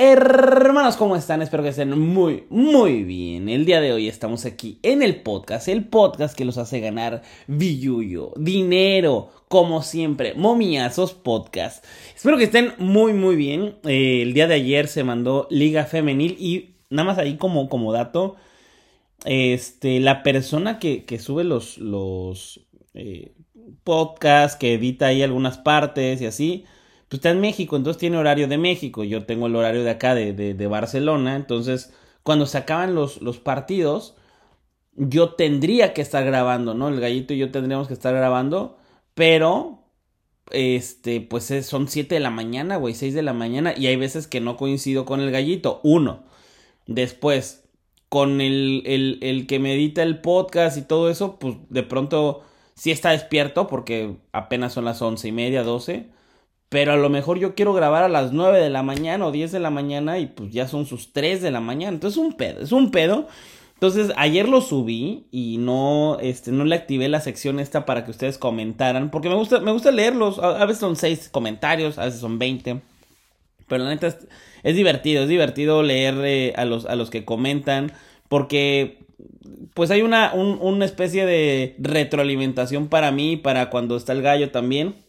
Hermanos, ¿cómo están? Espero que estén muy, muy bien. El día de hoy estamos aquí en el podcast, el podcast que los hace ganar billuyo, dinero, como siempre, momiazos podcast. Espero que estén muy, muy bien. Eh, el día de ayer se mandó Liga Femenil y nada más ahí como, como dato, este, la persona que, que sube los, los eh, podcasts, que edita ahí algunas partes y así pues está en México, entonces tiene horario de México. Yo tengo el horario de acá, de, de, Barcelona. Entonces, cuando se acaban los, los partidos, yo tendría que estar grabando, ¿no? El gallito y yo tendríamos que estar grabando, pero, este, pues son 7 de la mañana, güey, 6 de la mañana, y hay veces que no coincido con el gallito. Uno. Después, con el, el, el que me edita el podcast y todo eso, pues de pronto sí está despierto porque apenas son las once y media, doce pero a lo mejor yo quiero grabar a las 9 de la mañana o 10 de la mañana y pues ya son sus 3 de la mañana. Entonces es un pedo, es un pedo. Entonces ayer lo subí y no, este, no le activé la sección esta para que ustedes comentaran. Porque me gusta, me gusta leerlos. A, veces son 6 comentarios, a veces son 20. Pero la neta es, divertido, es divertido leer eh, a, los, a los que comentan. Porque pues hay una, una especie de retroalimentación para mí, para cuando está el gallo también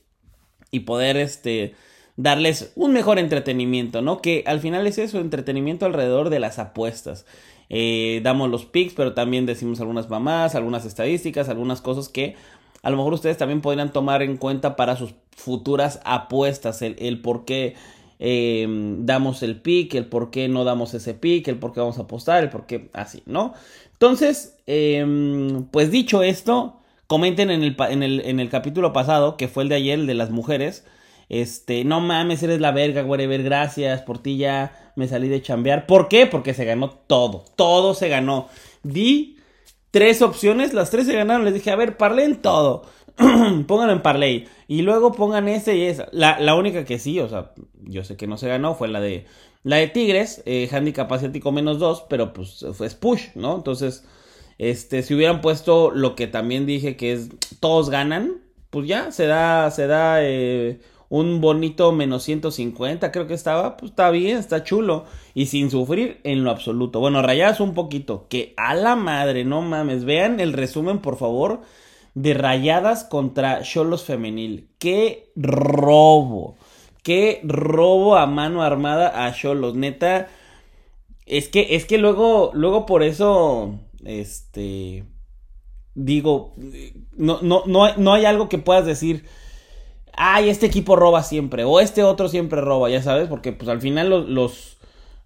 y poder este darles un mejor entretenimiento, ¿no? Que al final es eso, entretenimiento alrededor de las apuestas. Eh, damos los picks, pero también decimos algunas mamás, algunas estadísticas, algunas cosas que a lo mejor ustedes también podrían tomar en cuenta para sus futuras apuestas, el, por qué em, damos el pick, el por qué no damos ese pick, el por qué vamos a apostar, el por qué así, ¿no? Entonces, em, pues dicho esto, Comenten en el, en el, en el capítulo pasado, que fue el de ayer, el de las mujeres. Este, no mames, eres la verga, whatever, gracias, por ti ya me salí de chambear. ¿Por qué? Porque se ganó todo, todo se ganó. Di tres opciones, las tres se ganaron, les dije, a ver, en todo. Pónganlo en parlay. Y luego pongan ese y esa. La, la, única que sí, o sea, yo sé que no se ganó fue la de la de Tigres, eh, handicap asiático menos dos, pero pues fue push, ¿no? Entonces, este, si hubieran puesto lo que también dije que es todos ganan, pues ya se da, se da eh, un bonito menos 150, creo que estaba, pues está bien, está chulo. Y sin sufrir en lo absoluto. Bueno, rayadas un poquito, que a la madre, no mames. Vean el resumen, por favor, de rayadas contra Cholos Femenil. Qué robo. Qué robo a mano armada a Cholos. Neta. Es que, es que luego, luego por eso este. Digo, no, no, no, no hay algo que puedas decir. Ay, este equipo roba siempre. O este otro siempre roba, ya sabes. Porque pues al final los, los,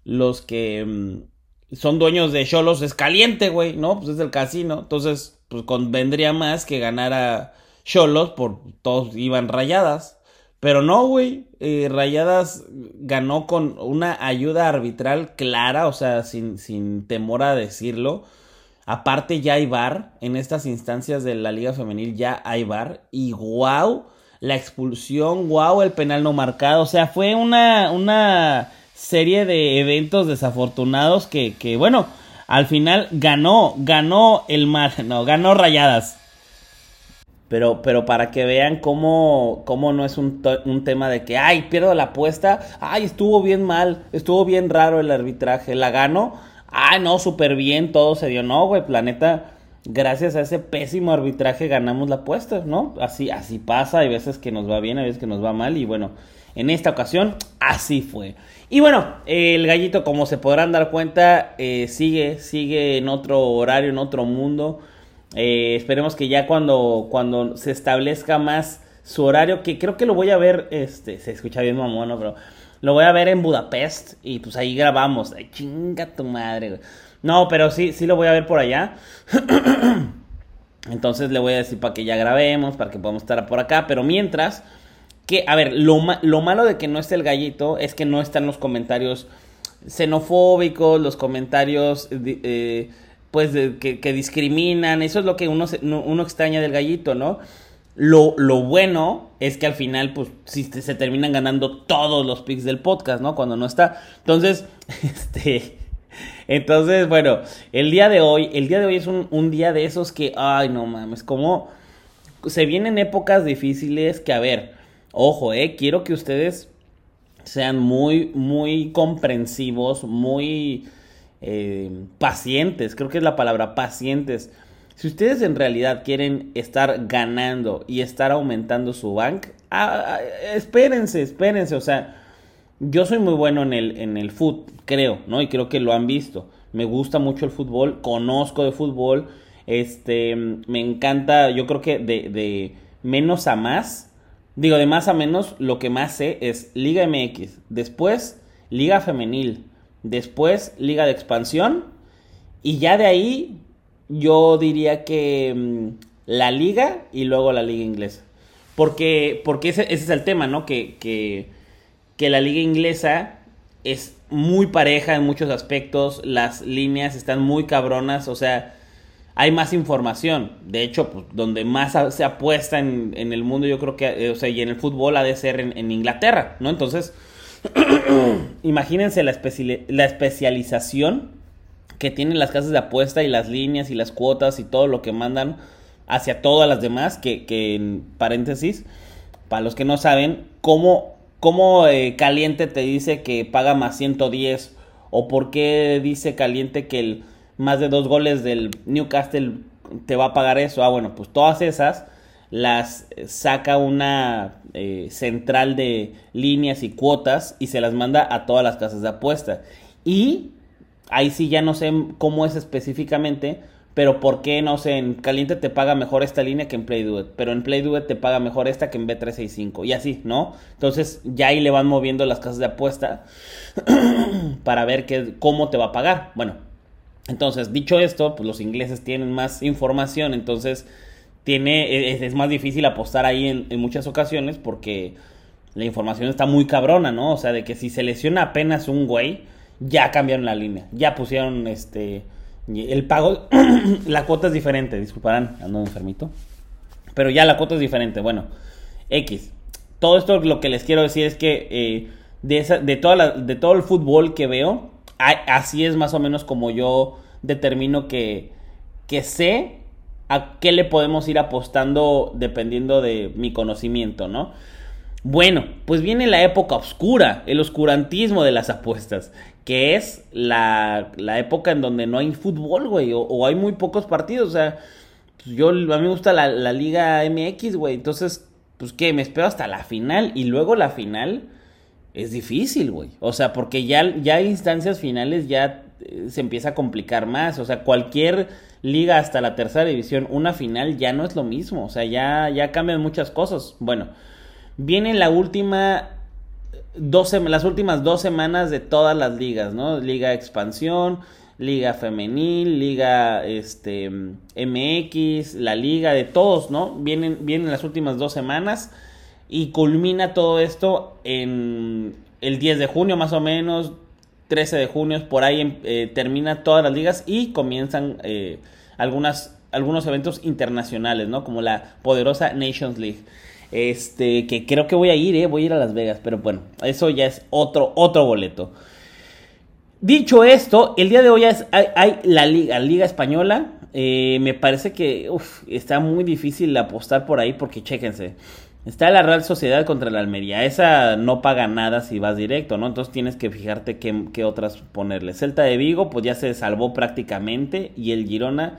los que mm, son dueños de Cholos es caliente, güey. ¿No? Pues es el casino. Entonces, pues convendría más que ganara Cholos por todos iban rayadas. Pero no, güey. Eh, rayadas ganó con una ayuda arbitral clara, o sea, sin, sin temor a decirlo. Aparte ya hay bar en estas instancias de la Liga Femenil, ya hay bar. Y wow, la expulsión, wow, el penal no marcado. O sea, fue una, una serie de eventos desafortunados que, que, bueno, al final ganó, ganó el mal, no, ganó rayadas. Pero, pero para que vean cómo, cómo no es un, un, tema de que, ay, pierdo la apuesta, ay, estuvo bien mal, estuvo bien raro el arbitraje, la gano ah, no, súper bien, todo se dio. No, güey, planeta, gracias a ese pésimo arbitraje ganamos la apuesta, ¿no? Así, así pasa, hay veces que nos va bien, hay veces que nos va mal y bueno, en esta ocasión así fue. Y bueno, el gallito, como se podrán dar cuenta, eh, sigue, sigue en otro horario, en otro mundo. Eh, esperemos que ya cuando, cuando se establezca más su horario, que creo que lo voy a ver, este, se escucha bien mamón, ¿no? Pero lo voy a ver en Budapest y pues ahí grabamos. Ay, chinga tu madre, No, pero sí, sí lo voy a ver por allá. Entonces le voy a decir para que ya grabemos, para que podamos estar por acá. Pero mientras, que, a ver, lo, lo malo de que no esté el gallito es que no están los comentarios xenofóbicos, los comentarios, eh, pues, que, que, discriminan. Eso es lo que uno, uno extraña del gallito, ¿no? Lo, lo, bueno es que al final, pues, si se terminan ganando todos los picks del podcast, ¿no? Cuando no está. Entonces, este. Entonces, bueno, el día de hoy, el día de hoy es un, un día de esos que, ay, no mames, como se vienen épocas difíciles que, a ver, ojo, eh, quiero que ustedes sean muy, muy comprensivos, muy eh, pacientes, creo que es la palabra, pacientes. Si ustedes en realidad quieren estar ganando y estar aumentando su bank, ah, ah, espérense, espérense, o sea, yo soy muy bueno en el, en el fútbol, creo, ¿no? Y creo que lo han visto. Me gusta mucho el fútbol, conozco de fútbol, este, me encanta, yo creo que de, de menos a más, digo, de más a menos, lo que más sé es Liga MX, después Liga Femenil, después Liga de Expansión, y ya de ahí yo diría que mm, la Liga y luego la Liga Inglesa. Porque, porque ese, ese es el tema, ¿no? Que, que, que la Liga Inglesa es muy pareja en muchos aspectos, las líneas están muy cabronas, o sea, hay más información. De hecho, pues, donde más se apuesta en, el mundo, yo creo que, eh, o sea, y en el fútbol ha de ser en, Inglaterra, ¿no? Entonces, imagínense la, la especialización que tienen las casas de apuesta y las líneas y las cuotas y todo lo que mandan hacia todas las demás, que, que en paréntesis, para los que no saben, cómo ¿Cómo eh, Caliente te dice que paga más 110? ¿O por qué dice Caliente que el más de dos goles del Newcastle te va a pagar eso? Ah, bueno, pues todas esas las saca una eh, central de líneas y cuotas y se las manda a todas las casas de apuesta. Y ahí sí ya no sé cómo es específicamente, pero ¿por qué, no sé, en Caliente te paga mejor esta línea que en Play Pero en Play te paga mejor esta que en B365. Y así, ¿no? Entonces ya ahí le van moviendo las casas de apuesta para ver qué, cómo te va a pagar. Bueno, entonces, dicho esto, pues los ingleses tienen más información, entonces tiene, es, es más difícil apostar ahí en, en, muchas ocasiones porque la información está muy cabrona, ¿no? O sea, de que si se lesiona apenas un güey, ya cambiaron la línea, ya pusieron este el pago, la cuota es diferente, disculparán, ando enfermito. Pero ya la cuota es diferente. Bueno, X. Todo esto lo que les quiero decir es que eh, de, esa, de, toda de todo el fútbol que veo, así es más o menos como yo determino que, que sé a qué le podemos ir apostando dependiendo de mi conocimiento, ¿no? Bueno, pues viene la época oscura, el oscurantismo de las apuestas, que es la, época en donde no hay fútbol, güey, o, hay muy pocos partidos, o sea, pues yo, a mí me gusta la, la Liga MX, güey, entonces, pues que me espero hasta la final, y luego la final es difícil, güey, o sea, porque ya, ya hay instancias finales, ya eh, se empieza a complicar más, o sea, cualquier liga hasta la tercera división, una final ya no es lo mismo, o sea, ya, ya cambian muchas cosas, bueno. Viene la última las últimas dos semanas de todas las ligas, ¿no? Liga Expansión, Liga Femenil, Liga este, MX, la Liga de todos, ¿no? Vienen, vienen las últimas dos semanas y culmina todo esto en el 10 de junio más o menos, 13 de junio, por ahí eh, termina todas las ligas y comienzan eh, algunas, algunos eventos internacionales, ¿no? Como la poderosa Nations League. Este, que creo que voy a ir, ¿eh? Voy a ir a Las Vegas, pero bueno, eso ya es otro, otro boleto. Dicho esto, el día de hoy hay, la Liga, Liga Española. Eh, me parece que está muy difícil apostar por ahí porque chéquense. Está la Real Sociedad contra la Almería. Esa no paga nada si vas directo, ¿no? Entonces tienes que fijarte qué, qué otras ponerle. Celta de Vigo, pues ya se salvó prácticamente. Y el Girona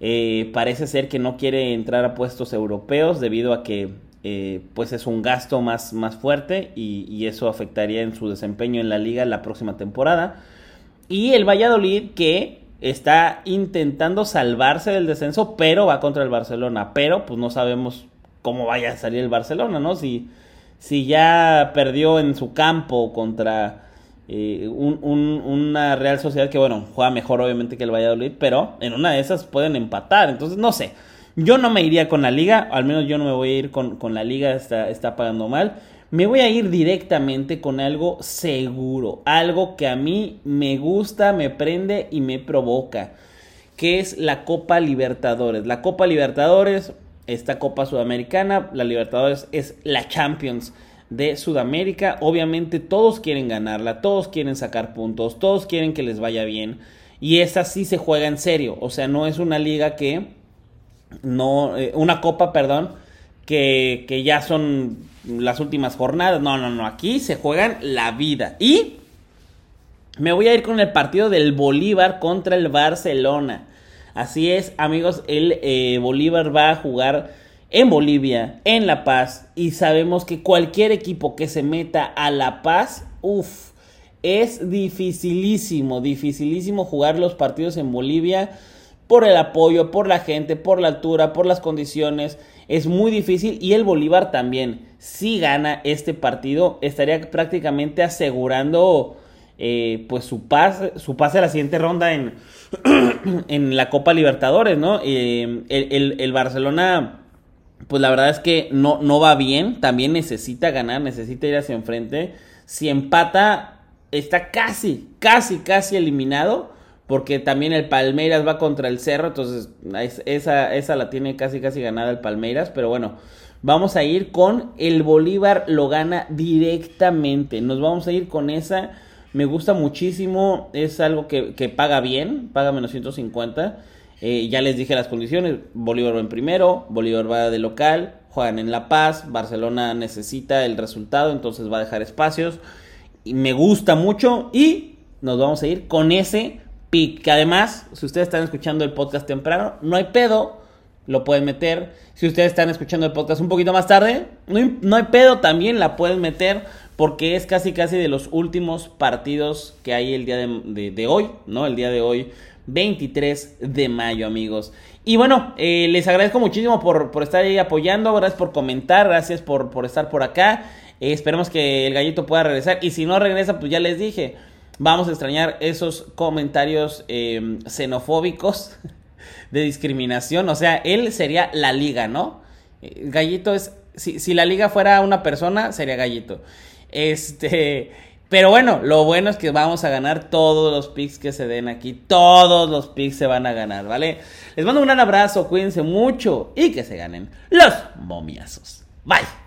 eh, parece ser que no quiere entrar a puestos europeos debido a que eh, pues es un gasto más, más fuerte y, eso afectaría en su desempeño en la liga la próxima temporada. Y el Valladolid que está intentando salvarse del descenso, pero va contra el Barcelona. Pero pues no sabemos cómo vaya a salir el Barcelona, ¿no? Si, si ya perdió en su campo contra eh, una Real Sociedad que, bueno, juega mejor obviamente que el Valladolid, pero en una de esas pueden empatar. Entonces, no sé. Yo no me iría con la liga, al menos yo no me voy a ir con, la liga, está, está pagando mal. Me voy a ir directamente con algo seguro, algo que a mí me gusta, me prende y me provoca, que es la Copa Libertadores. La Copa Libertadores, esta Copa Sudamericana, la Libertadores es la Champions de Sudamérica. Obviamente todos quieren ganarla, todos quieren sacar puntos, todos quieren que les vaya bien. Y esa sí se juega en serio, o sea, no es una liga que no, eh, una copa, perdón, que, que, ya son las últimas jornadas. No, no, no. Aquí se juegan la vida. Y me voy a ir con el partido del Bolívar contra el Barcelona. Así es, amigos, el eh, Bolívar va a jugar en Bolivia, en La Paz, y sabemos que cualquier equipo que se meta a La Paz, uff, es dificilísimo, dificilísimo jugar los partidos en Bolivia por el apoyo, por la gente, por la altura, por las condiciones. Es muy difícil y el Bolívar también. Si gana este partido, estaría prácticamente asegurando eh, pues su pase, su a la siguiente ronda en, en la Copa Libertadores, ¿no? Eh, el, Barcelona, pues la verdad es que no, no va bien, también necesita ganar, necesita ir hacia enfrente. Si empata, está casi, casi, casi eliminado, porque también el Palmeiras va contra el Cerro, entonces esa, esa la tiene casi, casi ganada el Palmeiras, pero bueno. Vamos a ir con el Bolívar lo gana directamente. Nos vamos a ir con esa me gusta muchísimo, es algo que, paga bien, paga menos 150. Eh, ya les dije las condiciones, Bolívar va en primero, Bolívar va de local, juegan en La Paz, Barcelona necesita el resultado, entonces va a dejar espacios. Y me gusta mucho y nos vamos a ir con ese pick. Que además, si ustedes están escuchando el podcast temprano, no hay pedo, lo pueden meter. Si ustedes están escuchando el podcast un poquito más tarde, no hay, no hay pedo, también la pueden meter porque es casi casi de los últimos partidos que hay el día de, hoy, ¿no? El día de hoy, 23 de mayo, amigos. Y bueno, eh, les agradezco muchísimo por, estar ahí apoyando, gracias por comentar, gracias por, por estar por acá. Eh, esperemos que el gallito pueda regresar. Y si no regresa, pues ya les dije, vamos a extrañar esos comentarios eh, xenofóbicos de discriminación. O sea, él sería la liga, ¿no? Gallito es, si, si la liga fuera una persona, sería gallito. Este, pero bueno, lo bueno es que vamos a ganar todos los picks que se den aquí. Todos los picks se van a ganar, ¿vale? Les mando un gran abrazo, cuídense mucho y que se ganen los momiazos. Bye.